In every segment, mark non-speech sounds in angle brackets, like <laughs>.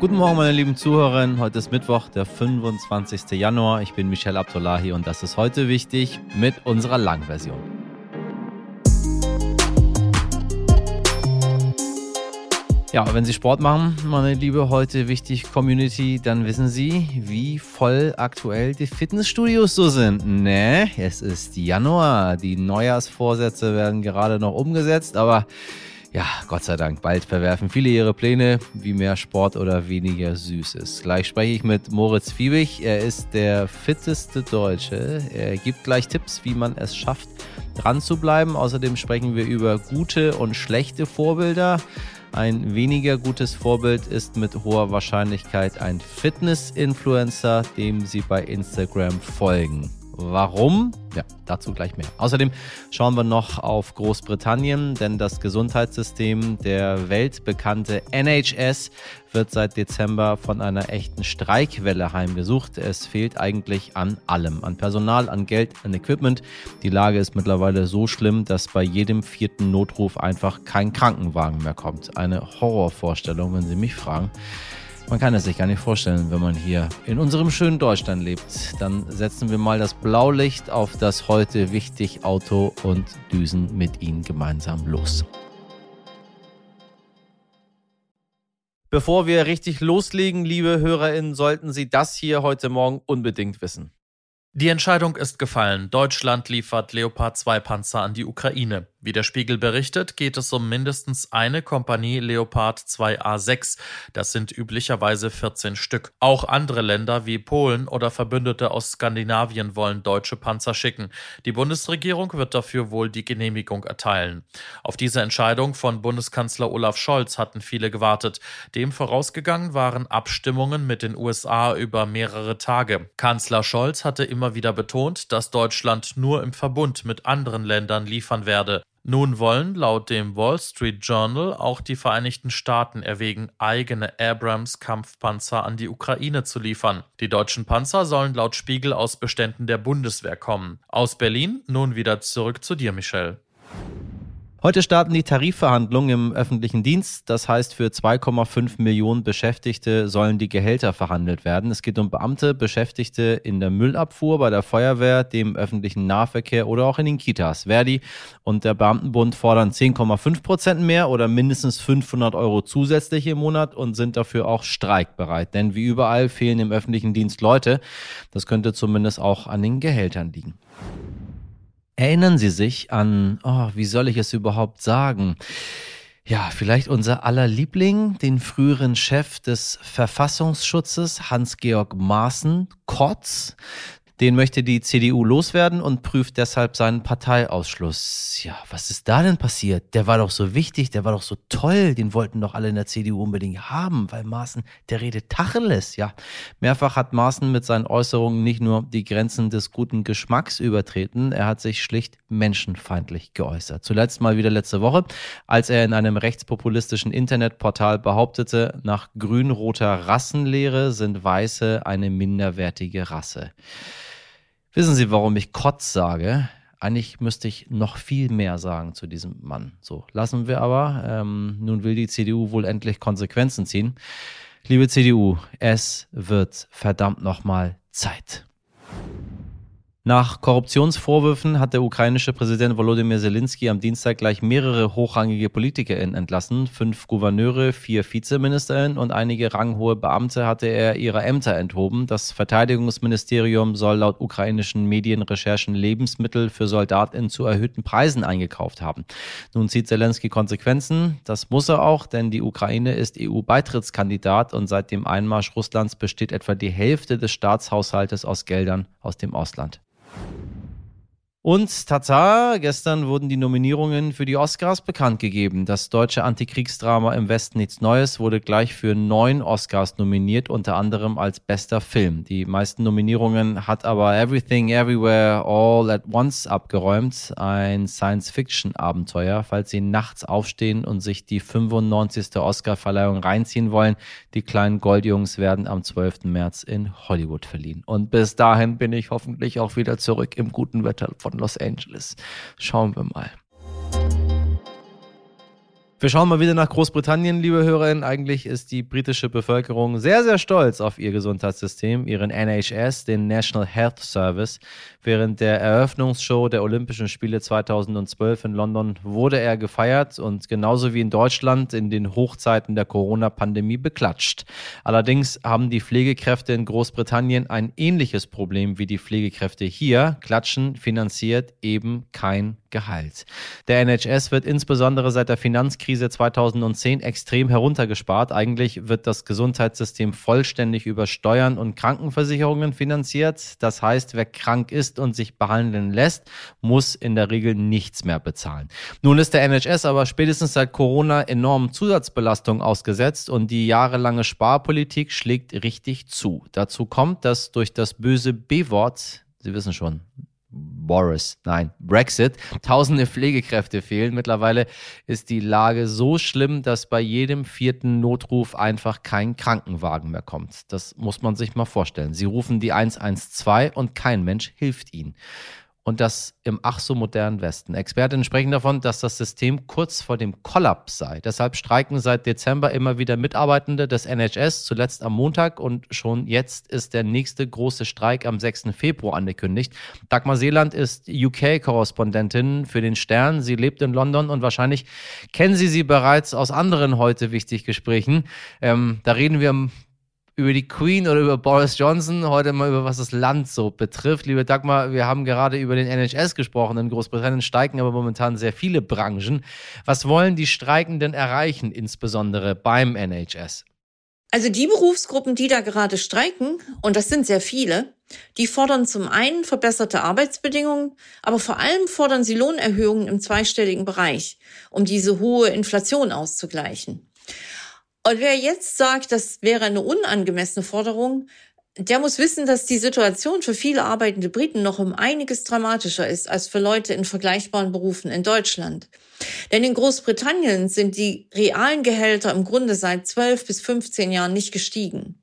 Guten Morgen, meine lieben Zuhörerinnen. Heute ist Mittwoch, der 25. Januar. Ich bin Michel Abdullahi und das ist heute wichtig mit unserer Langversion. Ja, wenn Sie Sport machen, meine liebe heute wichtig Community, dann wissen Sie, wie voll aktuell die Fitnessstudios so sind. Ne, es ist Januar. Die Neujahrsvorsätze werden gerade noch umgesetzt, aber ja, Gott sei Dank, bald verwerfen viele ihre Pläne, wie mehr Sport oder weniger Süßes. Gleich spreche ich mit Moritz Fiebig. Er ist der fitteste Deutsche. Er gibt gleich Tipps, wie man es schafft, dran zu bleiben. Außerdem sprechen wir über gute und schlechte Vorbilder. Ein weniger gutes Vorbild ist mit hoher Wahrscheinlichkeit ein Fitness-Influencer, dem Sie bei Instagram folgen. Warum? Ja, dazu gleich mehr. Außerdem schauen wir noch auf Großbritannien, denn das Gesundheitssystem der weltbekannte NHS wird seit Dezember von einer echten Streikwelle heimgesucht. Es fehlt eigentlich an allem, an Personal, an Geld, an Equipment. Die Lage ist mittlerweile so schlimm, dass bei jedem vierten Notruf einfach kein Krankenwagen mehr kommt. Eine Horrorvorstellung, wenn Sie mich fragen. Man kann es sich gar nicht vorstellen, wenn man hier in unserem schönen Deutschland lebt. Dann setzen wir mal das Blaulicht auf das heute wichtig Auto und düsen mit Ihnen gemeinsam los. Bevor wir richtig loslegen, liebe HörerInnen, sollten Sie das hier heute Morgen unbedingt wissen. Die Entscheidung ist gefallen. Deutschland liefert Leopard 2 Panzer an die Ukraine. Wie der Spiegel berichtet, geht es um mindestens eine Kompanie Leopard 2A6. Das sind üblicherweise 14 Stück. Auch andere Länder wie Polen oder Verbündete aus Skandinavien wollen deutsche Panzer schicken. Die Bundesregierung wird dafür wohl die Genehmigung erteilen. Auf diese Entscheidung von Bundeskanzler Olaf Scholz hatten viele gewartet. Dem vorausgegangen waren Abstimmungen mit den USA über mehrere Tage. Kanzler Scholz hatte immer wieder betont, dass Deutschland nur im Verbund mit anderen Ländern liefern werde. Nun wollen laut dem Wall Street Journal auch die Vereinigten Staaten erwägen, eigene Abrams-Kampfpanzer an die Ukraine zu liefern. Die deutschen Panzer sollen laut Spiegel aus Beständen der Bundeswehr kommen. Aus Berlin nun wieder zurück zu dir, Michelle. Heute starten die Tarifverhandlungen im öffentlichen Dienst. Das heißt, für 2,5 Millionen Beschäftigte sollen die Gehälter verhandelt werden. Es geht um Beamte, Beschäftigte in der Müllabfuhr, bei der Feuerwehr, dem öffentlichen Nahverkehr oder auch in den Kitas. Verdi und der Beamtenbund fordern 10,5 Prozent mehr oder mindestens 500 Euro zusätzlich im Monat und sind dafür auch streikbereit. Denn wie überall fehlen im öffentlichen Dienst Leute. Das könnte zumindest auch an den Gehältern liegen. Erinnern Sie sich an, oh, wie soll ich es überhaupt sagen? Ja, vielleicht unser aller Liebling, den früheren Chef des Verfassungsschutzes, Hans-Georg Maaßen, Kotz, den möchte die CDU loswerden und prüft deshalb seinen Parteiausschluss. Ja, was ist da denn passiert? Der war doch so wichtig, der war doch so toll, den wollten doch alle in der CDU unbedingt haben, weil Maaßen, der redet Tacheles, ja. Mehrfach hat Maaßen mit seinen Äußerungen nicht nur die Grenzen des guten Geschmacks übertreten, er hat sich schlicht menschenfeindlich geäußert. Zuletzt mal wieder letzte Woche, als er in einem rechtspopulistischen Internetportal behauptete, nach grün-roter Rassenlehre sind Weiße eine minderwertige Rasse. Wissen Sie, warum ich Kotz sage? Eigentlich müsste ich noch viel mehr sagen zu diesem Mann. So, lassen wir aber. Ähm, nun will die CDU wohl endlich Konsequenzen ziehen. Liebe CDU, es wird verdammt nochmal Zeit. Nach Korruptionsvorwürfen hat der ukrainische Präsident Volodymyr Zelensky am Dienstag gleich mehrere hochrangige PolitikerInnen entlassen. Fünf Gouverneure, vier VizeministerInnen und einige ranghohe Beamte hatte er ihrer Ämter enthoben. Das Verteidigungsministerium soll laut ukrainischen Medienrecherchen Lebensmittel für SoldatInnen zu erhöhten Preisen eingekauft haben. Nun zieht Zelensky Konsequenzen. Das muss er auch, denn die Ukraine ist EU-Beitrittskandidat und seit dem Einmarsch Russlands besteht etwa die Hälfte des Staatshaushaltes aus Geldern aus dem Ausland. you Und tata, gestern wurden die Nominierungen für die Oscars bekannt gegeben. Das deutsche Antikriegsdrama Im Westen nichts Neues wurde gleich für neun Oscars nominiert, unter anderem als bester Film. Die meisten Nominierungen hat aber Everything Everywhere All at Once abgeräumt. Ein Science-Fiction-Abenteuer. Falls Sie nachts aufstehen und sich die 95. Oscar-Verleihung reinziehen wollen, die kleinen Goldjungs werden am 12. März in Hollywood verliehen. Und bis dahin bin ich hoffentlich auch wieder zurück im guten Wetter von Los Angeles. Schauen wir mal. Wir schauen mal wieder nach Großbritannien, liebe Hörerinnen. Eigentlich ist die britische Bevölkerung sehr, sehr stolz auf ihr Gesundheitssystem, ihren NHS, den National Health Service. Während der Eröffnungsshow der Olympischen Spiele 2012 in London wurde er gefeiert und genauso wie in Deutschland in den Hochzeiten der Corona-Pandemie beklatscht. Allerdings haben die Pflegekräfte in Großbritannien ein ähnliches Problem wie die Pflegekräfte hier. Klatschen finanziert eben kein Gehalt. Der NHS wird insbesondere seit der Finanzkrise 2010 extrem heruntergespart. Eigentlich wird das Gesundheitssystem vollständig über Steuern und Krankenversicherungen finanziert. Das heißt, wer krank ist und sich behandeln lässt, muss in der Regel nichts mehr bezahlen. Nun ist der NHS aber spätestens seit Corona enormen Zusatzbelastungen ausgesetzt und die jahrelange Sparpolitik schlägt richtig zu. Dazu kommt, dass durch das böse B-Wort Sie wissen schon, Boris, nein, Brexit. Tausende Pflegekräfte fehlen. Mittlerweile ist die Lage so schlimm, dass bei jedem vierten Notruf einfach kein Krankenwagen mehr kommt. Das muss man sich mal vorstellen. Sie rufen die 112 und kein Mensch hilft ihnen und das im ach so modernen Westen. Expertinnen sprechen davon, dass das System kurz vor dem Kollaps sei. Deshalb streiken seit Dezember immer wieder Mitarbeitende des NHS, zuletzt am Montag und schon jetzt ist der nächste große Streik am 6. Februar angekündigt. Dagmar Seeland ist UK-Korrespondentin für den Stern. Sie lebt in London und wahrscheinlich kennen Sie sie bereits aus anderen heute wichtig Gesprächen. Ähm, da reden wir über die Queen oder über Boris Johnson, heute mal über was das Land so betrifft. Liebe Dagmar, wir haben gerade über den NHS gesprochen. In Großbritannien steigen aber momentan sehr viele Branchen. Was wollen die Streikenden erreichen, insbesondere beim NHS? Also die Berufsgruppen, die da gerade streiken, und das sind sehr viele, die fordern zum einen verbesserte Arbeitsbedingungen, aber vor allem fordern sie Lohnerhöhungen im zweistelligen Bereich, um diese hohe Inflation auszugleichen. Und wer jetzt sagt, das wäre eine unangemessene Forderung, der muss wissen, dass die Situation für viele arbeitende Briten noch um einiges dramatischer ist als für Leute in vergleichbaren Berufen in Deutschland. Denn in Großbritannien sind die realen Gehälter im Grunde seit 12 bis 15 Jahren nicht gestiegen.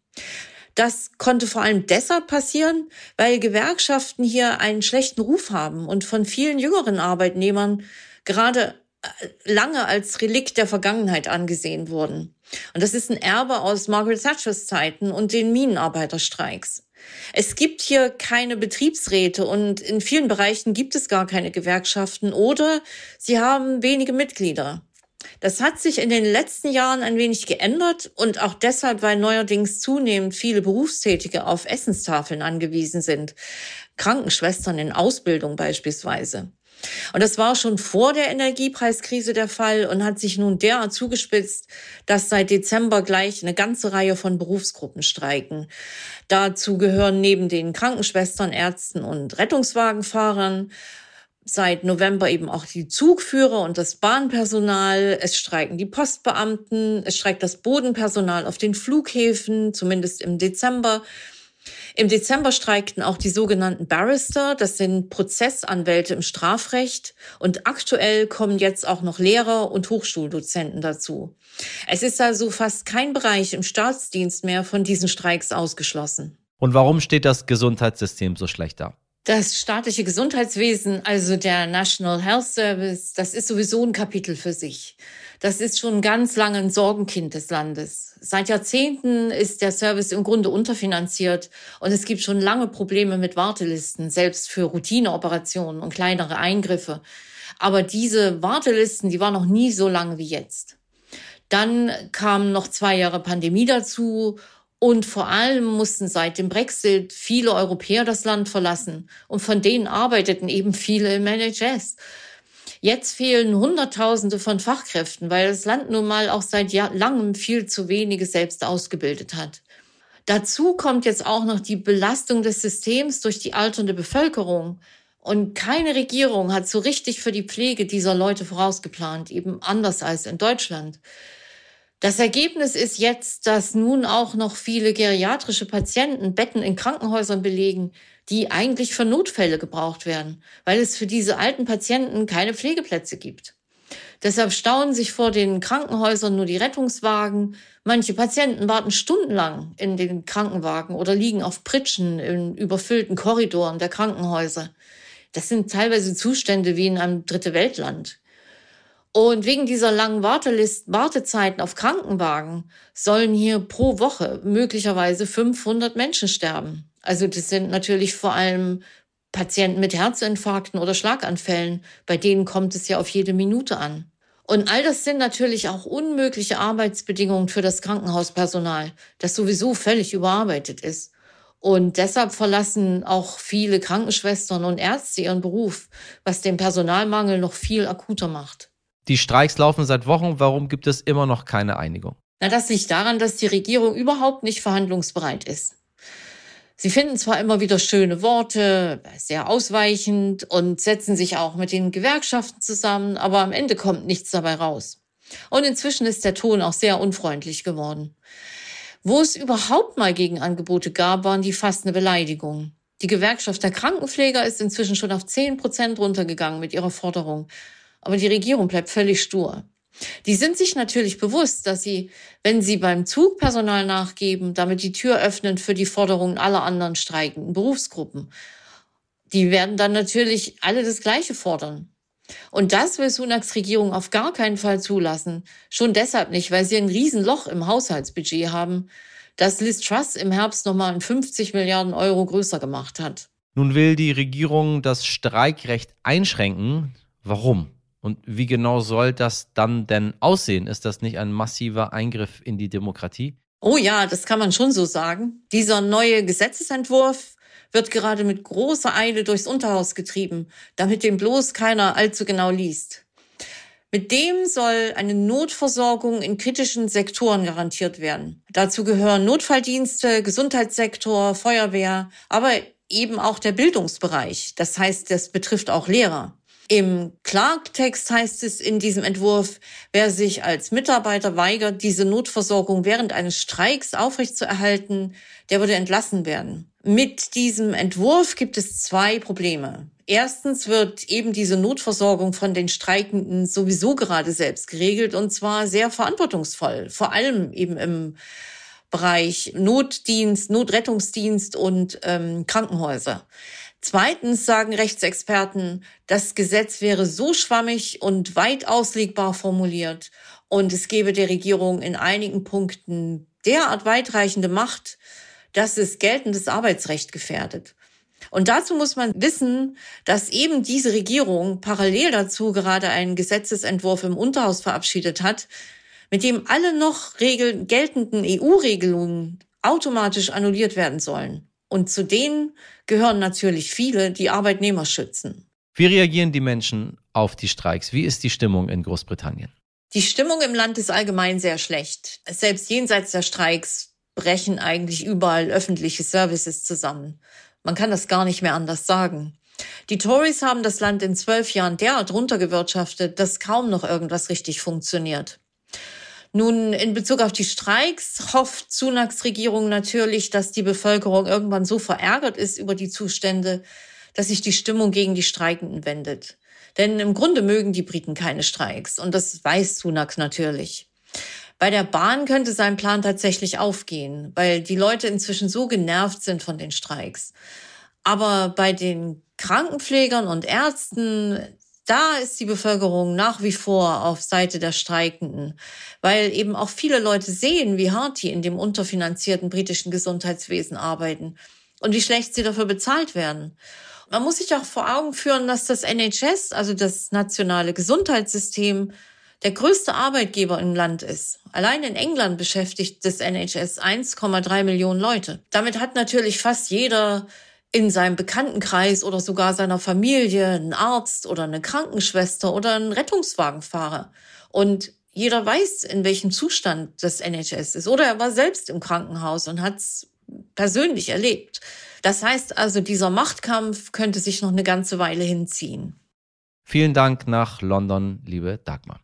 Das konnte vor allem deshalb passieren, weil Gewerkschaften hier einen schlechten Ruf haben und von vielen jüngeren Arbeitnehmern gerade lange als Relikt der Vergangenheit angesehen wurden. Und das ist ein Erbe aus Margaret Thatchers Zeiten und den Minenarbeiterstreiks. Es gibt hier keine Betriebsräte und in vielen Bereichen gibt es gar keine Gewerkschaften oder sie haben wenige Mitglieder. Das hat sich in den letzten Jahren ein wenig geändert und auch deshalb, weil neuerdings zunehmend viele Berufstätige auf Essenstafeln angewiesen sind. Krankenschwestern in Ausbildung beispielsweise. Und das war schon vor der Energiepreiskrise der Fall und hat sich nun derart zugespitzt, dass seit Dezember gleich eine ganze Reihe von Berufsgruppen streiken. Dazu gehören neben den Krankenschwestern, Ärzten und Rettungswagenfahrern seit November eben auch die Zugführer und das Bahnpersonal. Es streiken die Postbeamten, es streikt das Bodenpersonal auf den Flughäfen, zumindest im Dezember. Im Dezember streikten auch die sogenannten Barrister, das sind Prozessanwälte im Strafrecht. Und aktuell kommen jetzt auch noch Lehrer und Hochschuldozenten dazu. Es ist also fast kein Bereich im Staatsdienst mehr von diesen Streiks ausgeschlossen. Und warum steht das Gesundheitssystem so schlecht da? Das staatliche Gesundheitswesen, also der National Health Service, das ist sowieso ein Kapitel für sich. Das ist schon ganz lange ein Sorgenkind des Landes. Seit Jahrzehnten ist der Service im Grunde unterfinanziert und es gibt schon lange Probleme mit Wartelisten, selbst für Routineoperationen und kleinere Eingriffe. Aber diese Wartelisten, die waren noch nie so lange wie jetzt. Dann kamen noch zwei Jahre Pandemie dazu und vor allem mussten seit dem Brexit viele Europäer das Land verlassen und von denen arbeiteten eben viele im NHS. Jetzt fehlen Hunderttausende von Fachkräften, weil das Land nun mal auch seit langem viel zu wenige selbst ausgebildet hat. Dazu kommt jetzt auch noch die Belastung des Systems durch die alternde Bevölkerung. Und keine Regierung hat so richtig für die Pflege dieser Leute vorausgeplant, eben anders als in Deutschland. Das Ergebnis ist jetzt, dass nun auch noch viele geriatrische Patienten Betten in Krankenhäusern belegen, die eigentlich für Notfälle gebraucht werden, weil es für diese alten Patienten keine Pflegeplätze gibt. Deshalb stauen sich vor den Krankenhäusern nur die Rettungswagen. Manche Patienten warten stundenlang in den Krankenwagen oder liegen auf Pritschen in überfüllten Korridoren der Krankenhäuser. Das sind teilweise Zustände wie in einem Dritte Weltland. Und wegen dieser langen Wartelist Wartezeiten auf Krankenwagen sollen hier pro Woche möglicherweise 500 Menschen sterben. Also das sind natürlich vor allem Patienten mit Herzinfarkten oder Schlaganfällen. Bei denen kommt es ja auf jede Minute an. Und all das sind natürlich auch unmögliche Arbeitsbedingungen für das Krankenhauspersonal, das sowieso völlig überarbeitet ist. Und deshalb verlassen auch viele Krankenschwestern und Ärzte ihren Beruf, was den Personalmangel noch viel akuter macht. Die Streiks laufen seit Wochen. Warum gibt es immer noch keine Einigung? Na, das liegt daran, dass die Regierung überhaupt nicht verhandlungsbereit ist. Sie finden zwar immer wieder schöne Worte, sehr ausweichend und setzen sich auch mit den Gewerkschaften zusammen, aber am Ende kommt nichts dabei raus. Und inzwischen ist der Ton auch sehr unfreundlich geworden. Wo es überhaupt mal Gegenangebote gab, waren die fast eine Beleidigung. Die Gewerkschaft der Krankenpfleger ist inzwischen schon auf 10 Prozent runtergegangen mit ihrer Forderung. Aber die Regierung bleibt völlig stur. Die sind sich natürlich bewusst, dass sie, wenn sie beim Zugpersonal nachgeben, damit die Tür öffnen für die Forderungen aller anderen streikenden Berufsgruppen. Die werden dann natürlich alle das Gleiche fordern. Und das will Sunaks Regierung auf gar keinen Fall zulassen. Schon deshalb nicht, weil sie ein Riesenloch im Haushaltsbudget haben, das Liz Truss im Herbst nochmal in 50 Milliarden Euro größer gemacht hat. Nun will die Regierung das Streikrecht einschränken. Warum? Und wie genau soll das dann denn aussehen? Ist das nicht ein massiver Eingriff in die Demokratie? Oh ja, das kann man schon so sagen. Dieser neue Gesetzesentwurf wird gerade mit großer Eile durchs Unterhaus getrieben, damit den bloß keiner allzu genau liest. Mit dem soll eine Notversorgung in kritischen Sektoren garantiert werden. Dazu gehören Notfalldienste, Gesundheitssektor, Feuerwehr, aber eben auch der Bildungsbereich. Das heißt, das betrifft auch Lehrer. Im Klartext heißt es in diesem Entwurf, wer sich als Mitarbeiter weigert, diese Notversorgung während eines Streiks aufrechtzuerhalten, der würde entlassen werden. Mit diesem Entwurf gibt es zwei Probleme. Erstens wird eben diese Notversorgung von den Streikenden sowieso gerade selbst geregelt und zwar sehr verantwortungsvoll, vor allem eben im Bereich Notdienst, Notrettungsdienst und ähm, Krankenhäuser. Zweitens sagen Rechtsexperten, das Gesetz wäre so schwammig und weit auslegbar formuliert und es gebe der Regierung in einigen Punkten derart weitreichende Macht, dass es geltendes Arbeitsrecht gefährdet. Und dazu muss man wissen, dass eben diese Regierung parallel dazu gerade einen Gesetzesentwurf im Unterhaus verabschiedet hat, mit dem alle noch geltenden EU-Regelungen automatisch annulliert werden sollen. Und zu denen gehören natürlich viele, die Arbeitnehmer schützen. Wie reagieren die Menschen auf die Streiks? Wie ist die Stimmung in Großbritannien? Die Stimmung im Land ist allgemein sehr schlecht. Selbst jenseits der Streiks brechen eigentlich überall öffentliche Services zusammen. Man kann das gar nicht mehr anders sagen. Die Tories haben das Land in zwölf Jahren derart runtergewirtschaftet, dass kaum noch irgendwas richtig funktioniert. Nun, in Bezug auf die Streiks hofft Sunaks Regierung natürlich, dass die Bevölkerung irgendwann so verärgert ist über die Zustände, dass sich die Stimmung gegen die Streikenden wendet. Denn im Grunde mögen die Briten keine Streiks und das weiß Sunak natürlich. Bei der Bahn könnte sein Plan tatsächlich aufgehen, weil die Leute inzwischen so genervt sind von den Streiks. Aber bei den Krankenpflegern und Ärzten da ist die Bevölkerung nach wie vor auf Seite der Streikenden, weil eben auch viele Leute sehen, wie hart die in dem unterfinanzierten britischen Gesundheitswesen arbeiten und wie schlecht sie dafür bezahlt werden. Man muss sich auch vor Augen führen, dass das NHS, also das nationale Gesundheitssystem, der größte Arbeitgeber im Land ist. Allein in England beschäftigt das NHS 1,3 Millionen Leute. Damit hat natürlich fast jeder in seinem Bekanntenkreis oder sogar seiner Familie einen Arzt oder eine Krankenschwester oder einen Rettungswagenfahrer. Und jeder weiß, in welchem Zustand das NHS ist. Oder er war selbst im Krankenhaus und hat es persönlich erlebt. Das heißt also, dieser Machtkampf könnte sich noch eine ganze Weile hinziehen. Vielen Dank nach London, liebe Dagmar.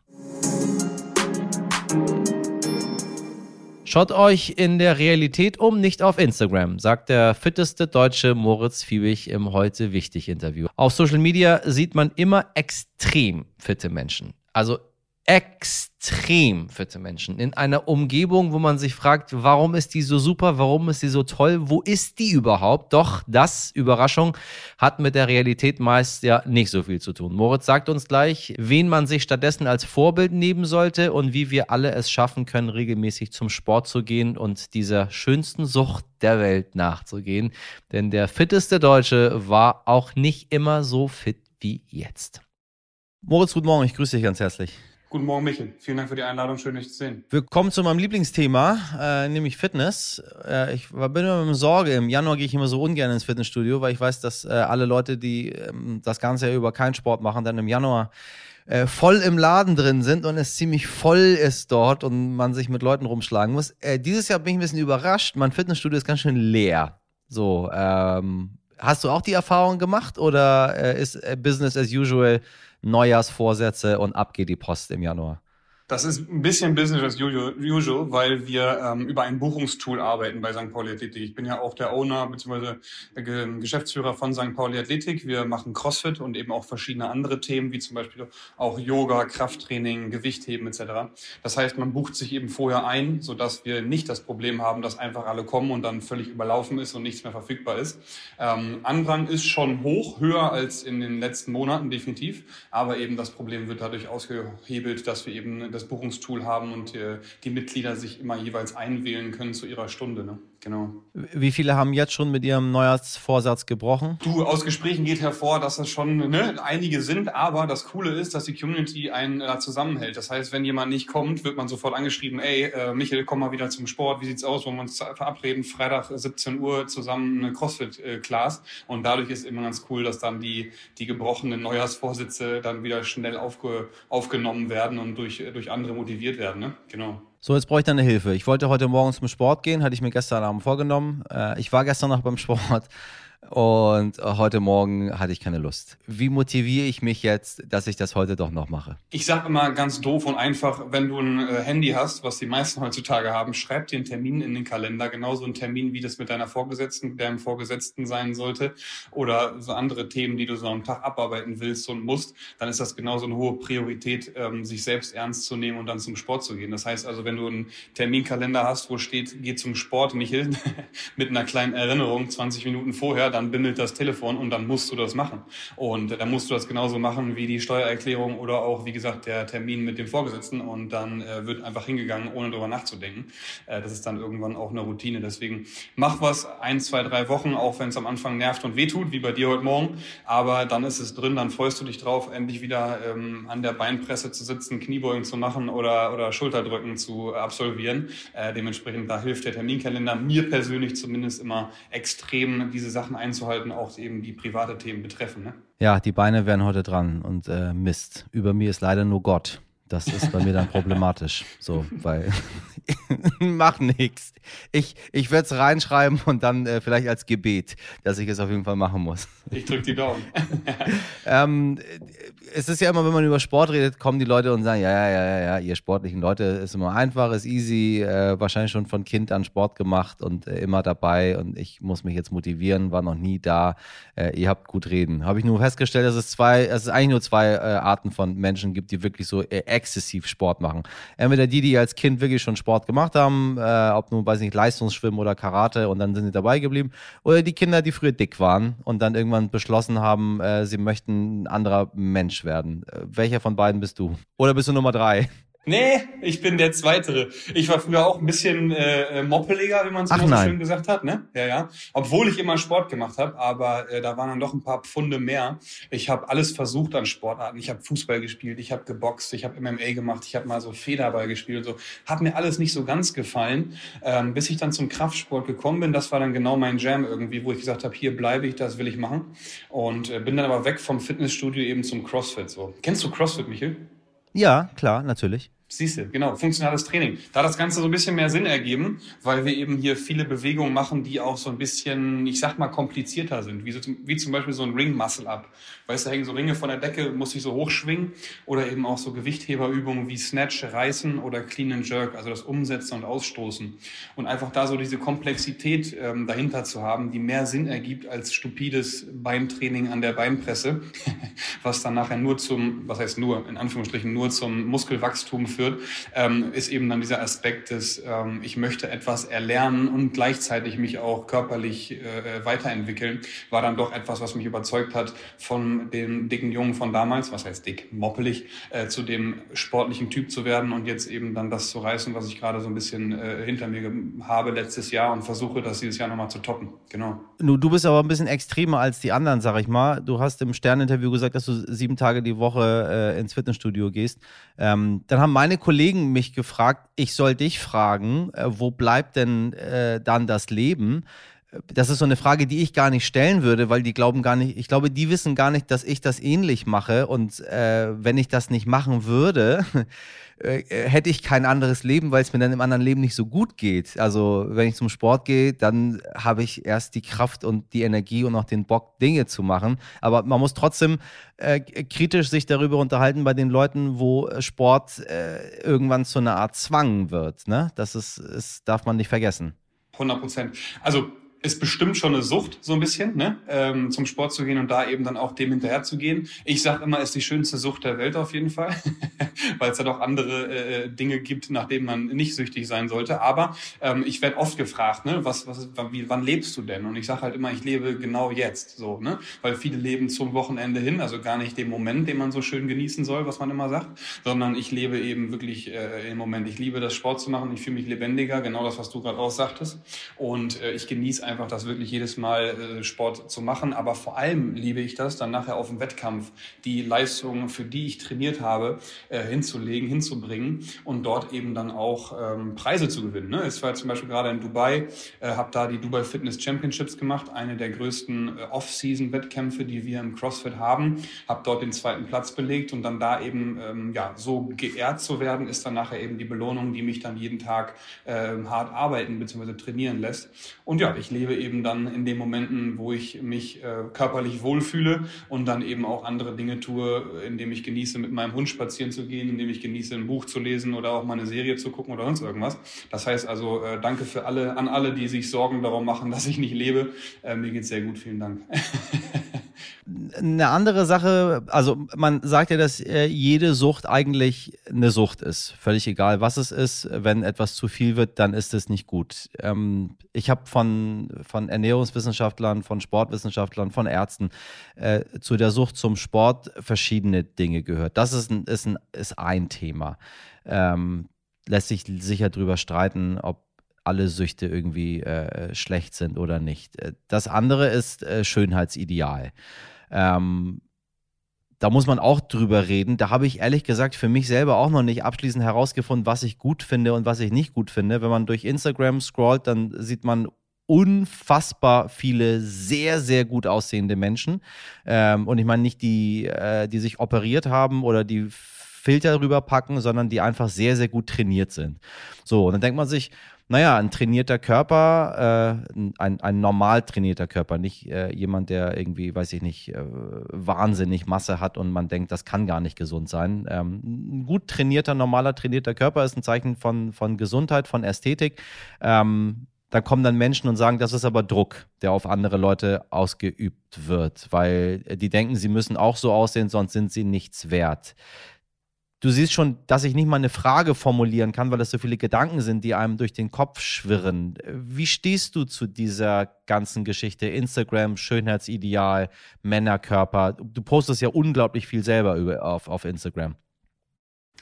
Schaut euch in der Realität um, nicht auf Instagram, sagt der fitteste Deutsche Moritz Fiebig im Heute Wichtig Interview. Auf Social Media sieht man immer extrem fitte Menschen. Also extrem fitte Menschen in einer Umgebung, wo man sich fragt, warum ist die so super, warum ist sie so toll, wo ist die überhaupt? Doch das, Überraschung, hat mit der Realität meist ja nicht so viel zu tun. Moritz sagt uns gleich, wen man sich stattdessen als Vorbild nehmen sollte und wie wir alle es schaffen können, regelmäßig zum Sport zu gehen und dieser schönsten Sucht der Welt nachzugehen. Denn der fitteste Deutsche war auch nicht immer so fit wie jetzt. Moritz, guten Morgen, ich grüße dich ganz herzlich. Guten Morgen, Michel. Vielen Dank für die Einladung. Schön, dich zu sehen. Wir kommen zu meinem Lieblingsthema, äh, nämlich Fitness. Äh, ich bin immer mit Sorge. Im Januar gehe ich immer so ungern ins Fitnessstudio, weil ich weiß, dass äh, alle Leute, die ähm, das ganze Jahr über keinen Sport machen, dann im Januar äh, voll im Laden drin sind und es ziemlich voll ist dort und man sich mit Leuten rumschlagen muss. Äh, dieses Jahr bin ich ein bisschen überrascht. Mein Fitnessstudio ist ganz schön leer. So, ähm, hast du auch die Erfahrung gemacht oder äh, ist Business as usual? Neujahrsvorsätze und ab geht die Post im Januar. Das ist ein bisschen Business as usual, weil wir ähm, über ein Buchungstool arbeiten bei St. Pauli Athletik. Ich bin ja auch der Owner bzw. Geschäftsführer von St. Pauli Athletik. Wir machen CrossFit und eben auch verschiedene andere Themen, wie zum Beispiel auch Yoga, Krafttraining, Gewichtheben etc. Das heißt, man bucht sich eben vorher ein, sodass wir nicht das Problem haben, dass einfach alle kommen und dann völlig überlaufen ist und nichts mehr verfügbar ist. Ähm, Andrang ist schon hoch, höher als in den letzten Monaten definitiv, aber eben das Problem wird dadurch ausgehebelt, dass wir eben das Buchungstool haben und äh, die Mitglieder sich immer jeweils einwählen können zu ihrer Stunde. Ne? Genau. Wie viele haben jetzt schon mit ihrem Neujahrsvorsatz gebrochen? Du, aus Gesprächen geht hervor, dass das schon ne, einige sind, aber das Coole ist, dass die Community einen äh, zusammenhält. Das heißt, wenn jemand nicht kommt, wird man sofort angeschrieben, ey, äh, Michael, komm mal wieder zum Sport, wie sieht's aus, wollen wir uns verabreden, Freitag 17 Uhr zusammen eine Crossfit-Class und dadurch ist immer ganz cool, dass dann die, die gebrochenen Neujahrsvorsätze dann wieder schnell aufge, aufgenommen werden und durch, durch andere motiviert werden, ne? Genau. So, jetzt brauche ich deine Hilfe. Ich wollte heute Morgen zum Sport gehen, hatte ich mir gestern Abend vorgenommen. Äh, ich war gestern noch beim Sport und heute Morgen hatte ich keine Lust. Wie motiviere ich mich jetzt, dass ich das heute doch noch mache? Ich sage immer ganz doof und einfach, wenn du ein äh, Handy hast, was die meisten heutzutage haben, schreib dir einen Termin in den Kalender, genauso einen Termin, wie das mit deiner Vorgesetzten, deinem Vorgesetzten sein sollte oder so andere Themen, die du so am Tag abarbeiten willst und musst, dann ist das genauso eine hohe Priorität, ähm, sich selbst ernst zu nehmen und dann zum Sport zu gehen. Das heißt also, wenn du einen Terminkalender hast, wo steht, geh zum Sport, Michel, <laughs> mit einer kleinen Erinnerung 20 Minuten vorher, dann bimmelt das Telefon und dann musst du das machen. Und dann musst du das genauso machen wie die Steuererklärung oder auch, wie gesagt, der Termin mit dem Vorgesetzten und dann äh, wird einfach hingegangen, ohne darüber nachzudenken. Äh, das ist dann irgendwann auch eine Routine. Deswegen mach was ein, zwei, drei Wochen, auch wenn es am Anfang nervt und wehtut, wie bei dir heute Morgen. Aber dann ist es drin, dann freust du dich drauf, endlich wieder ähm, an der Beinpresse zu sitzen, Kniebeugen zu machen oder, oder Schulterdrücken zu absolvieren. Äh, dementsprechend, da hilft der Terminkalender mir persönlich zumindest immer extrem, diese Sachen einzuhalten, auch eben die private Themen betreffen. Ne? Ja, die Beine wären heute dran und äh, Mist. Über mir ist leider nur Gott. Das ist bei mir dann problematisch. So, weil <laughs> mach nichts. Ich, ich werde es reinschreiben und dann äh, vielleicht als Gebet, dass ich es auf jeden Fall machen muss. Ich drücke die Daumen. ähm, es ist ja immer, wenn man über Sport redet, kommen die Leute und sagen, ja, ja, ja, ja, ihr sportlichen Leute ist immer einfach, ist easy, äh, wahrscheinlich schon von Kind an Sport gemacht und äh, immer dabei und ich muss mich jetzt motivieren, war noch nie da. Äh, ihr habt gut reden. Habe ich nur festgestellt, dass es zwei, dass es eigentlich nur zwei äh, Arten von Menschen gibt, die wirklich so äh, exzessiv Sport machen. Entweder die, die als Kind wirklich schon Sport gemacht haben, äh, ob nun, weiß nicht, Leistungsschwimmen oder Karate und dann sind sie dabei geblieben, oder die Kinder, die früher dick waren und dann irgendwann beschlossen haben, sie möchten ein anderer Mensch werden. Äh, welcher von beiden bist du? Oder bist du Nummer drei? Nee, ich bin der Zweitere. Ich war früher auch ein bisschen äh, äh moppeliger, wie man es so schön gesagt hat, ne? Ja, ja. Obwohl ich immer Sport gemacht habe, aber äh, da waren dann doch ein paar Pfunde mehr. Ich habe alles versucht an Sportarten. Ich habe Fußball gespielt, ich habe geboxt, ich habe MMA gemacht, ich habe mal so Federball gespielt und so. Hat mir alles nicht so ganz gefallen, ähm, bis ich dann zum Kraftsport gekommen bin. Das war dann genau mein Jam irgendwie, wo ich gesagt habe, hier bleibe ich, das will ich machen. Und äh, bin dann aber weg vom Fitnessstudio eben zum CrossFit. So. Kennst du CrossFit, Michael? Ja, klar, natürlich. Siehst du, genau, funktionales Training. Da das Ganze so ein bisschen mehr Sinn ergeben, weil wir eben hier viele Bewegungen machen, die auch so ein bisschen, ich sag mal, komplizierter sind, wie, so, wie zum Beispiel so ein Ring-Muscle-Up. Weißt du, da hängen so Ringe von der Decke, muss ich so hochschwingen oder eben auch so Gewichtheberübungen wie Snatch, Reißen oder Clean and Jerk, also das Umsetzen und Ausstoßen. Und einfach da so diese Komplexität ähm, dahinter zu haben, die mehr Sinn ergibt als stupides Beintraining an der Beinpresse, <laughs> was dann nachher nur zum, was heißt nur, in Anführungsstrichen nur zum Muskelwachstum führt führt, ähm, ist eben dann dieser Aspekt des, ähm, ich möchte etwas erlernen und gleichzeitig mich auch körperlich äh, weiterentwickeln, war dann doch etwas, was mich überzeugt hat von dem dicken Jungen von damals, was heißt dick, moppelig, äh, zu dem sportlichen Typ zu werden und jetzt eben dann das zu reißen, was ich gerade so ein bisschen äh, hinter mir habe letztes Jahr und versuche, das dieses Jahr nochmal zu toppen. Genau. Du, du bist aber ein bisschen extremer als die anderen, sag ich mal. Du hast im Sterninterview gesagt, dass du sieben Tage die Woche äh, ins Fitnessstudio gehst. Ähm, dann haben meine meine Kollegen mich gefragt, ich soll dich fragen, äh, wo bleibt denn äh, dann das Leben? Das ist so eine Frage, die ich gar nicht stellen würde, weil die glauben gar nicht, ich glaube, die wissen gar nicht, dass ich das ähnlich mache. Und äh, wenn ich das nicht machen würde, <laughs> äh, hätte ich kein anderes Leben, weil es mir dann im anderen Leben nicht so gut geht. Also wenn ich zum Sport gehe, dann habe ich erst die Kraft und die Energie und auch den Bock, Dinge zu machen. Aber man muss trotzdem äh, kritisch sich darüber unterhalten bei den Leuten, wo Sport äh, irgendwann zu einer Art Zwang wird. Ne? Das ist, ist, darf man nicht vergessen. 100 Prozent. Also ist bestimmt schon eine Sucht, so ein bisschen, ne? ähm, zum Sport zu gehen und da eben dann auch dem hinterher zu gehen. Ich sage immer, ist die schönste Sucht der Welt auf jeden Fall, <laughs> weil es ja doch andere äh, Dinge gibt, nach denen man nicht süchtig sein sollte. Aber ähm, ich werde oft gefragt, ne, was, was, wie, wann lebst du denn? Und ich sage halt immer, ich lebe genau jetzt, so, ne? Weil viele leben zum Wochenende hin, also gar nicht dem Moment, den man so schön genießen soll, was man immer sagt, sondern ich lebe eben wirklich äh, im Moment. Ich liebe das Sport zu machen, ich fühle mich lebendiger, genau das, was du gerade auch sagtest. Und äh, ich genieße einfach das wirklich jedes Mal äh, Sport zu machen. Aber vor allem liebe ich das, dann nachher auf dem Wettkampf die Leistung, für die ich trainiert habe, äh, hinzulegen, hinzubringen und dort eben dann auch ähm, Preise zu gewinnen. Ne? Ich war zum Beispiel gerade in Dubai, äh, habe da die Dubai Fitness Championships gemacht, eine der größten äh, Off-Season-Wettkämpfe, die wir im CrossFit haben. Habe dort den zweiten Platz belegt und dann da eben ähm, ja so geehrt zu werden, ist dann nachher eben die Belohnung, die mich dann jeden Tag äh, hart arbeiten bzw. trainieren lässt. Und ja, ich lebe lebe eben dann in den Momenten, wo ich mich äh, körperlich wohlfühle und dann eben auch andere Dinge tue, indem ich genieße, mit meinem Hund spazieren zu gehen, indem ich genieße, ein Buch zu lesen oder auch mal eine Serie zu gucken oder sonst irgendwas. Das heißt also, äh, danke für alle, an alle, die sich Sorgen darum machen, <laughs> dass ich nicht lebe. Äh, mir geht's sehr gut, vielen Dank. <laughs> Eine andere Sache, also man sagt ja, dass äh, jede Sucht eigentlich eine Sucht ist. Völlig egal, was es ist. Wenn etwas zu viel wird, dann ist es nicht gut. Ähm, ich habe von, von Ernährungswissenschaftlern, von Sportwissenschaftlern, von Ärzten äh, zu der Sucht zum Sport verschiedene Dinge gehört. Das ist ein, ist ein, ist ein Thema. Ähm, lässt sich sicher drüber streiten, ob alle Süchte irgendwie äh, schlecht sind oder nicht. Äh, das andere ist äh, Schönheitsideal. Ähm, da muss man auch drüber reden. Da habe ich ehrlich gesagt für mich selber auch noch nicht abschließend herausgefunden, was ich gut finde und was ich nicht gut finde. Wenn man durch Instagram scrollt, dann sieht man unfassbar viele sehr, sehr gut aussehende Menschen. Ähm, und ich meine nicht die, äh, die sich operiert haben oder die Filter rüberpacken, sondern die einfach sehr, sehr gut trainiert sind. So, und dann denkt man sich, naja, ein trainierter Körper, äh, ein, ein normal trainierter Körper, nicht äh, jemand, der irgendwie, weiß ich nicht, äh, wahnsinnig Masse hat und man denkt, das kann gar nicht gesund sein. Ähm, ein gut trainierter, normaler trainierter Körper ist ein Zeichen von, von Gesundheit, von Ästhetik. Ähm, da kommen dann Menschen und sagen, das ist aber Druck, der auf andere Leute ausgeübt wird, weil die denken, sie müssen auch so aussehen, sonst sind sie nichts wert du siehst schon, dass ich nicht mal eine Frage formulieren kann, weil es so viele Gedanken sind, die einem durch den Kopf schwirren. Wie stehst du zu dieser ganzen Geschichte? Instagram, Schönheitsideal, Männerkörper. Du postest ja unglaublich viel selber über, auf, auf Instagram.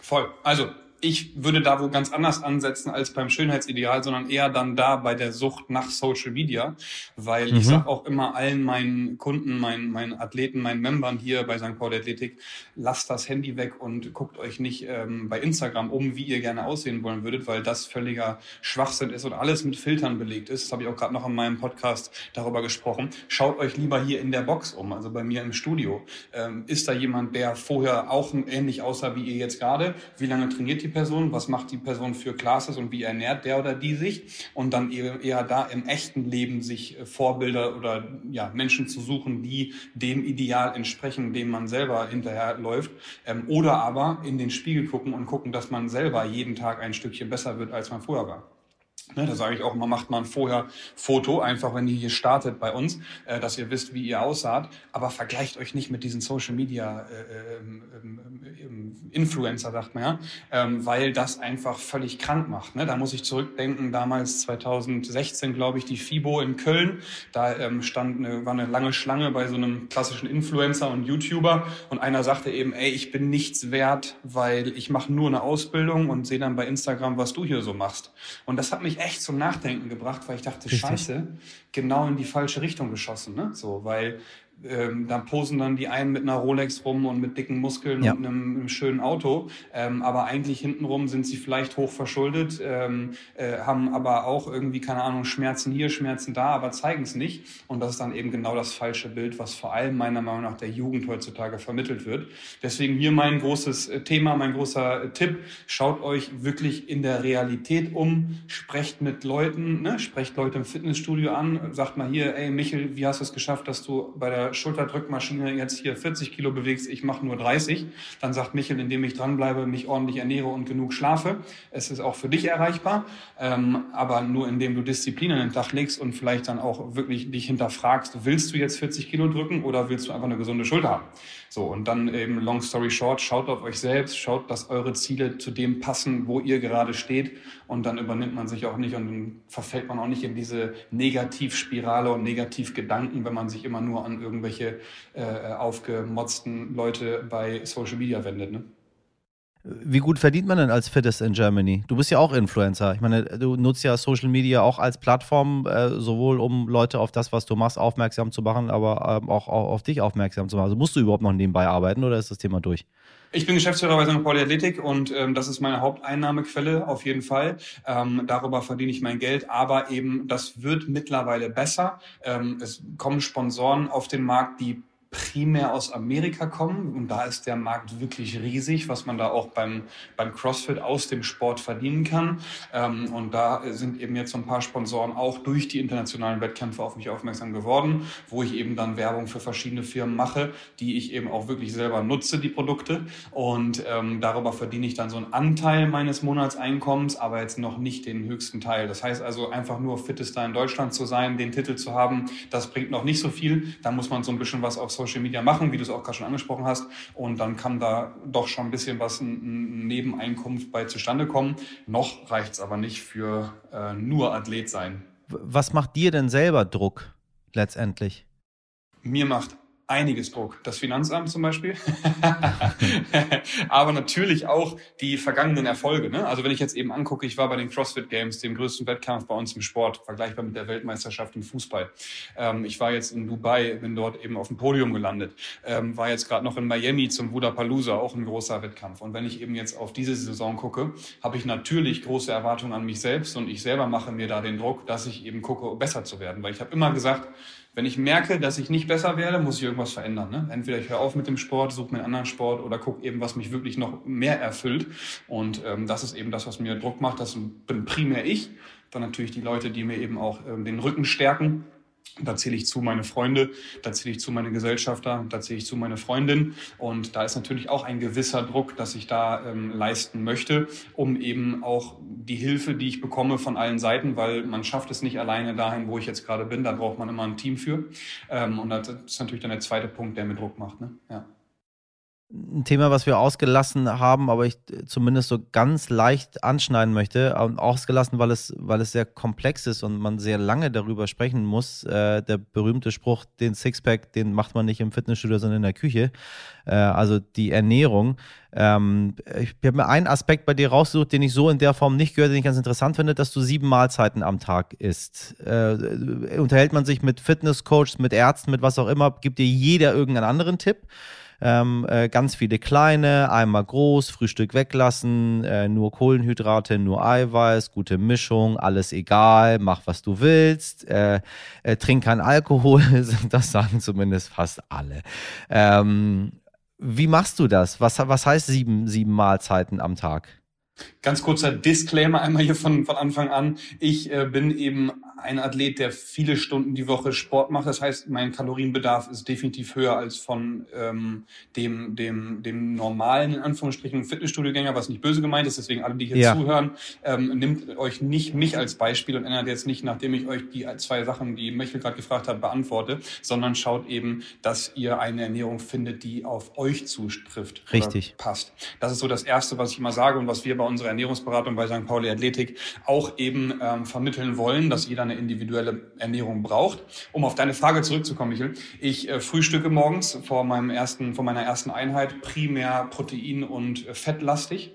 Voll. Also ich würde da wohl ganz anders ansetzen als beim Schönheitsideal, sondern eher dann da bei der Sucht nach Social Media, weil mhm. ich sage auch immer allen meinen Kunden, meinen, meinen Athleten, meinen Membern hier bei St. Paul Athletik, lasst das Handy weg und guckt euch nicht ähm, bei Instagram um, wie ihr gerne aussehen wollen würdet, weil das völliger Schwachsinn ist und alles mit Filtern belegt ist. Das habe ich auch gerade noch in meinem Podcast darüber gesprochen. Schaut euch lieber hier in der Box um, also bei mir im Studio. Ähm, ist da jemand, der vorher auch ähnlich aussah wie ihr jetzt gerade? Wie lange trainiert ihr Person, was macht die Person für Classes und wie ernährt der oder die sich und dann eher, da im echten Leben sich äh, Vorbilder oder ja, Menschen zu suchen, die dem Ideal entsprechen, dem man selber hinterherläuft ähm, oder aber in den Spiegel gucken und gucken, dass man selber jeden Tag ein Stückchen besser wird, als man vorher war. Ne, da sage ich auch, man macht mal ein vorher Foto, einfach wenn ihr hier startet bei uns, äh, dass ihr wisst, wie ihr aussaht. Aber vergleicht euch nicht mit diesen Social Media äh, ähm, ähm, ähm, Influencer, sagt man ja, ähm, weil das einfach völlig krank macht. Ne? Da muss ich zurückdenken, damals 2016, glaube ich, die FIBO in Köln. Da ähm, stand eine, war eine lange Schlange bei so einem klassischen Influencer und YouTuber und einer sagte eben, ey, ich bin nichts wert, weil ich mache nur eine Ausbildung und sehe dann bei Instagram, was du hier so machst. Und das hat mich echt zum Nachdenken gebracht, weil ich dachte, Richtig. scheiße, genau in die falsche Richtung geschossen. Ne? So, weil ähm, da posen dann die einen mit einer Rolex rum und mit dicken Muskeln ja. und einem, einem, schönen Auto. Ähm, aber eigentlich hintenrum sind sie vielleicht hoch verschuldet, ähm, äh, haben aber auch irgendwie, keine Ahnung, Schmerzen hier, Schmerzen da, aber zeigen es nicht. Und das ist dann eben genau das falsche Bild, was vor allem meiner Meinung nach der Jugend heutzutage vermittelt wird. Deswegen hier mein großes äh, Thema, mein großer äh, Tipp. Schaut euch wirklich in der Realität um, sprecht mit Leuten, ne? sprecht Leute im Fitnessstudio an, sagt mal hier, ey Michel, wie hast du es geschafft, dass du bei der Schulterdrückmaschine jetzt hier 40 Kilo bewegst, ich mache nur 30, dann sagt Michel, indem ich dranbleibe, mich ordentlich ernähre und genug schlafe. Es ist auch für dich erreichbar, ähm, aber nur indem du Disziplin an den Tag legst und vielleicht dann auch wirklich dich hinterfragst, willst du jetzt 40 Kilo drücken oder willst du einfach eine gesunde Schulter haben? So, und dann eben long story short, schaut auf euch selbst, schaut, dass eure Ziele zu dem passen, wo ihr gerade steht und dann übernimmt man sich auch nicht und dann verfällt man auch nicht in diese Negativspirale und Negativgedanken, wenn man sich immer nur an irgendwelche äh, aufgemotzten Leute bei Social Media wendet. Ne? Wie gut verdient man denn als Fittest in Germany? Du bist ja auch Influencer. Ich meine, du nutzt ja Social Media auch als Plattform, äh, sowohl um Leute auf das, was du machst, aufmerksam zu machen, aber ähm, auch, auch, auf dich aufmerksam zu machen. Also musst du überhaupt noch nebenbei arbeiten oder ist das Thema durch? Ich bin Geschäftsführer bei St. Pauli Athletik und ähm, das ist meine Haupteinnahmequelle auf jeden Fall. Ähm, darüber verdiene ich mein Geld, aber eben das wird mittlerweile besser. Ähm, es kommen Sponsoren auf den Markt, die primär aus Amerika kommen und da ist der Markt wirklich riesig, was man da auch beim, beim CrossFit aus dem Sport verdienen kann. Ähm, und da sind eben jetzt so ein paar Sponsoren auch durch die internationalen Wettkämpfe auf mich aufmerksam geworden, wo ich eben dann Werbung für verschiedene Firmen mache, die ich eben auch wirklich selber nutze, die Produkte. Und ähm, darüber verdiene ich dann so einen Anteil meines Monatseinkommens, aber jetzt noch nicht den höchsten Teil. Das heißt also einfach nur Fittester in Deutschland zu sein, den Titel zu haben, das bringt noch nicht so viel. Da muss man so ein bisschen was aufs Social Media machen, wie du es auch gerade schon angesprochen hast. Und dann kann da doch schon ein bisschen was, ein Nebeneinkunft bei zustande kommen. Noch reicht es aber nicht für äh, nur Athlet sein. Was macht dir denn selber Druck letztendlich? Mir macht einiges Druck. Das Finanzamt zum Beispiel. <laughs> Aber natürlich auch die vergangenen Erfolge. Ne? Also wenn ich jetzt eben angucke, ich war bei den CrossFit Games, dem größten Wettkampf bei uns im Sport, vergleichbar mit der Weltmeisterschaft im Fußball. Ähm, ich war jetzt in Dubai, bin dort eben auf dem Podium gelandet. Ähm, war jetzt gerade noch in Miami zum Wudapalooza, auch ein großer Wettkampf. Und wenn ich eben jetzt auf diese Saison gucke, habe ich natürlich große Erwartungen an mich selbst und ich selber mache mir da den Druck, dass ich eben gucke, besser zu werden. Weil ich habe immer gesagt, wenn ich merke, dass ich nicht besser werde, muss ich irgendwas verändern. Ne? Entweder ich höre auf mit dem Sport, suche mir einen anderen Sport oder gucke eben, was mich wirklich noch mehr erfüllt. Und ähm, das ist eben das, was mir Druck macht. Das bin primär ich. Dann natürlich die Leute, die mir eben auch ähm, den Rücken stärken da zähle ich zu meine Freunde, da zähle ich zu meine Gesellschafter, da zähle ich zu meine Freundin. Und da ist natürlich auch ein gewisser Druck, dass ich da ähm, leisten möchte, um eben auch die Hilfe, die ich bekomme von allen Seiten, weil man schafft es nicht alleine dahin, wo ich jetzt gerade bin. Da braucht man immer ein Team für. Ähm, und das ist natürlich dann der zweite Punkt, der mir Druck macht. Ne? Ja ein Thema, was wir ausgelassen haben, aber ich zumindest so ganz leicht anschneiden möchte. Ausgelassen, weil es, weil es sehr komplex ist und man sehr lange darüber sprechen muss. Äh, der berühmte Spruch, den Sixpack, den macht man nicht im Fitnessstudio, sondern in der Küche. Äh, also die Ernährung. Ähm, ich habe mir einen Aspekt bei dir rausgesucht, den ich so in der Form nicht gehört, den ich ganz interessant finde, dass du sieben Mahlzeiten am Tag isst. Äh, unterhält man sich mit Fitnesscoaches, mit Ärzten, mit was auch immer, gibt dir jeder irgendeinen anderen Tipp? Ähm, äh, ganz viele kleine, einmal groß, Frühstück weglassen, äh, nur Kohlenhydrate, nur Eiweiß, gute Mischung, alles egal, mach was du willst, äh, äh, trink kein Alkohol, <laughs> das sagen zumindest fast alle. Ähm, wie machst du das? Was, was heißt sieben, sieben Mahlzeiten am Tag? Ganz kurzer Disclaimer einmal hier von, von Anfang an. Ich äh, bin eben ein Athlet, der viele Stunden die Woche Sport macht. Das heißt, mein Kalorienbedarf ist definitiv höher als von ähm, dem, dem, dem normalen, in Anführungsstrichen, Fitnessstudiogänger, was nicht böse gemeint ist. Deswegen alle, die hier ja. zuhören, ähm, nimmt euch nicht mich als Beispiel und ändert jetzt nicht, nachdem ich euch die zwei Sachen, die Michael gerade gefragt hat, beantworte, sondern schaut eben, dass ihr eine Ernährung findet, die auf euch zutrifft. Richtig. Passt. Das ist so das Erste, was ich immer sage und was wir bei unserer Ernährungsberatung bei St. Pauli Athletik auch eben ähm, vermitteln wollen, dass jeder eine individuelle Ernährung braucht. Um auf deine Frage zurückzukommen, Michael. Ich äh, frühstücke morgens vor meinem ersten, vor meiner ersten Einheit primär Protein- und fettlastig.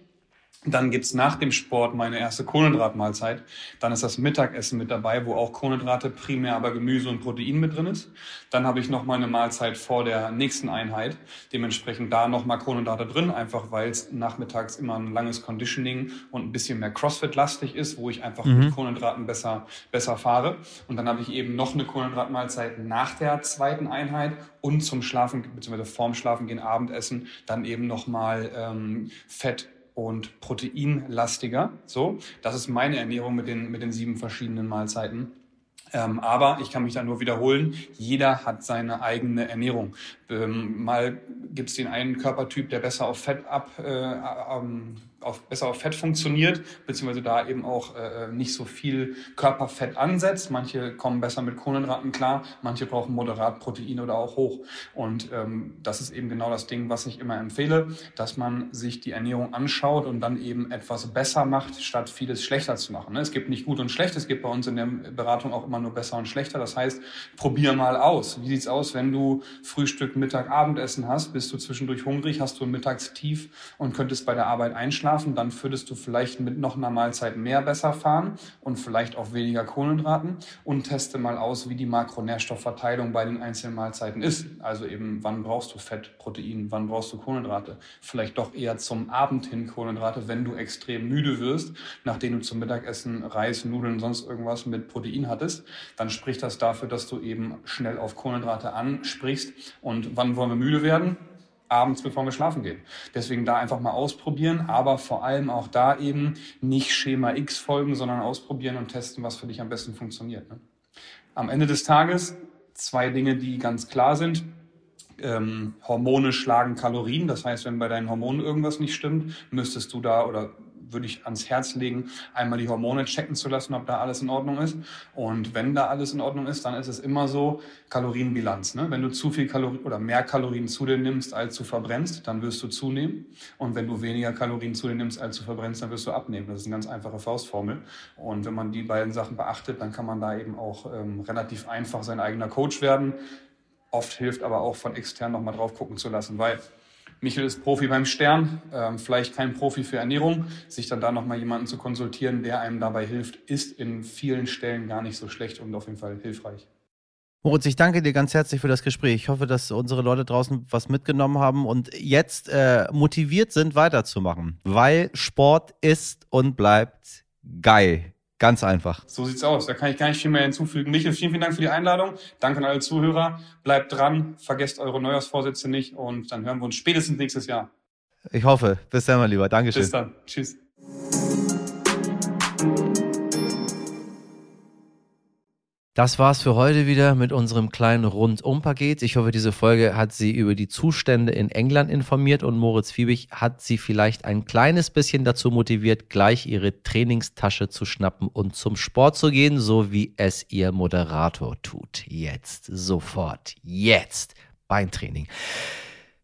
Dann gibt's nach dem Sport meine erste Kohlenhydratmahlzeit. Dann ist das Mittagessen mit dabei, wo auch Kohlenhydrate, primär aber Gemüse und Protein mit drin ist. Dann habe ich noch mal eine Mahlzeit vor der nächsten Einheit. Dementsprechend da noch mal Kohlenhydrate drin, einfach weil es nachmittags immer ein langes Conditioning und ein bisschen mehr Crossfit-lastig ist, wo ich einfach mhm. mit Kohlenhydraten besser, besser fahre. Und dann habe ich eben noch eine Kohlenhydratmahlzeit nach der zweiten Einheit und zum Schlafen, beziehungsweise vorm Schlafen gehen Abendessen, dann eben noch mal ähm, Fett und proteinlastiger. So, das ist meine Ernährung mit den, mit den sieben verschiedenen Mahlzeiten. Ähm, aber ich kann mich da nur wiederholen, jeder hat seine eigene Ernährung. Ähm, mal gibt es den einen Körpertyp, der besser auf Fett ab, äh, ähm, auf, besser auf Fett funktioniert, beziehungsweise da eben auch äh, nicht so viel Körperfett ansetzt. Manche kommen besser mit Kohlenhydraten klar, manche brauchen moderat Protein oder auch hoch. Und ähm, das ist eben genau das Ding, was ich immer empfehle, dass man sich die Ernährung anschaut und dann eben etwas besser macht, statt vieles schlechter zu machen. Ne? Es gibt nicht gut und schlecht, es gibt bei uns in der Beratung auch immer nur besser und schlechter. Das heißt, probier mal aus. Wie sieht's aus, wenn du Frühstück, Mittag, Abendessen hast? Bist du zwischendurch hungrig? Hast du ein Mittagstief und könntest bei der Arbeit einschlafen? Schlafen, dann würdest du vielleicht mit noch einer Mahlzeit mehr besser fahren und vielleicht auch weniger Kohlenhydraten und teste mal aus, wie die Makronährstoffverteilung bei den einzelnen Mahlzeiten ist. Also eben, wann brauchst du Fett, Protein, wann brauchst du Kohlenhydrate? Vielleicht doch eher zum Abend hin Kohlenhydrate, wenn du extrem müde wirst, nachdem du zum Mittagessen Reis, Nudeln, sonst irgendwas mit Protein hattest, dann spricht das dafür, dass du eben schnell auf Kohlenhydrate ansprichst. Und wann wollen wir müde werden? Abends, bevor wir schlafen gehen. Deswegen da einfach mal ausprobieren, aber vor allem auch da eben nicht Schema X folgen, sondern ausprobieren und testen, was für dich am besten funktioniert. Ne? Am Ende des Tages zwei Dinge, die ganz klar sind. Ähm, Hormone schlagen Kalorien. Das heißt, wenn bei deinen Hormonen irgendwas nicht stimmt, müsstest du da oder würde ich ans Herz legen, einmal die Hormone checken zu lassen, ob da alles in Ordnung ist. Und wenn da alles in Ordnung ist, dann ist es immer so Kalorienbilanz. Ne? Wenn du zu viel Kalorien oder mehr Kalorien zu dir nimmst, als du verbrennst, dann wirst du zunehmen. Und wenn du weniger Kalorien zu dir nimmst, als du verbrennst, dann wirst du abnehmen. Das ist eine ganz einfache Faustformel. Und wenn man die beiden Sachen beachtet, dann kann man da eben auch ähm, relativ einfach sein eigener Coach werden. Oft hilft aber auch von extern nochmal drauf gucken zu lassen, weil Michael ist Profi beim Stern, ähm, vielleicht kein Profi für Ernährung. Sich dann da nochmal jemanden zu konsultieren, der einem dabei hilft, ist in vielen Stellen gar nicht so schlecht und auf jeden Fall hilfreich. Moritz, ich danke dir ganz herzlich für das Gespräch. Ich hoffe, dass unsere Leute draußen was mitgenommen haben und jetzt äh, motiviert sind, weiterzumachen, weil Sport ist und bleibt geil. Ganz einfach. So sieht's aus. Da kann ich gar nicht viel mehr hinzufügen. Michael, vielen, vielen Dank für die Einladung. Danke an alle Zuhörer. Bleibt dran, vergesst eure Neujahrsvorsätze nicht und dann hören wir uns spätestens nächstes Jahr. Ich hoffe. Bis dann, mein Lieber. Dankeschön. Bis dann. Tschüss. Das war's für heute wieder mit unserem kleinen Rundum-Paket. Ich hoffe, diese Folge hat Sie über die Zustände in England informiert und Moritz Fiebig hat Sie vielleicht ein kleines bisschen dazu motiviert, gleich Ihre Trainingstasche zu schnappen und zum Sport zu gehen, so wie es Ihr Moderator tut. Jetzt, sofort, jetzt. Beintraining.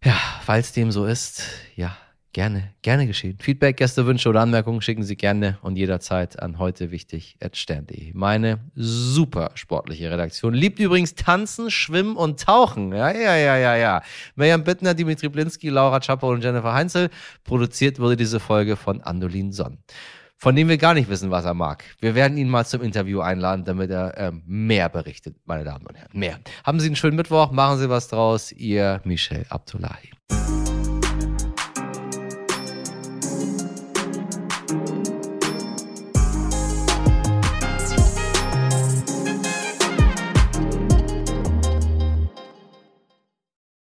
Ja, falls dem so ist, ja, Gerne, gerne geschehen. Feedback, Gäste, Wünsche oder Anmerkungen schicken Sie gerne und jederzeit an heute wichtig stern.de. Meine super sportliche Redaktion liebt übrigens Tanzen, Schwimmen und Tauchen. Ja, ja, ja, ja, ja. Mirjam Bittner, Dimitri Blinski, Laura Chapo und Jennifer Heinzel. Produziert wurde diese Folge von Andolin Sonn von dem wir gar nicht wissen, was er mag. Wir werden ihn mal zum Interview einladen, damit er ähm, mehr berichtet, meine Damen und Herren. Mehr. Haben Sie einen schönen Mittwoch, machen Sie was draus. Ihr Michel Abdullahi.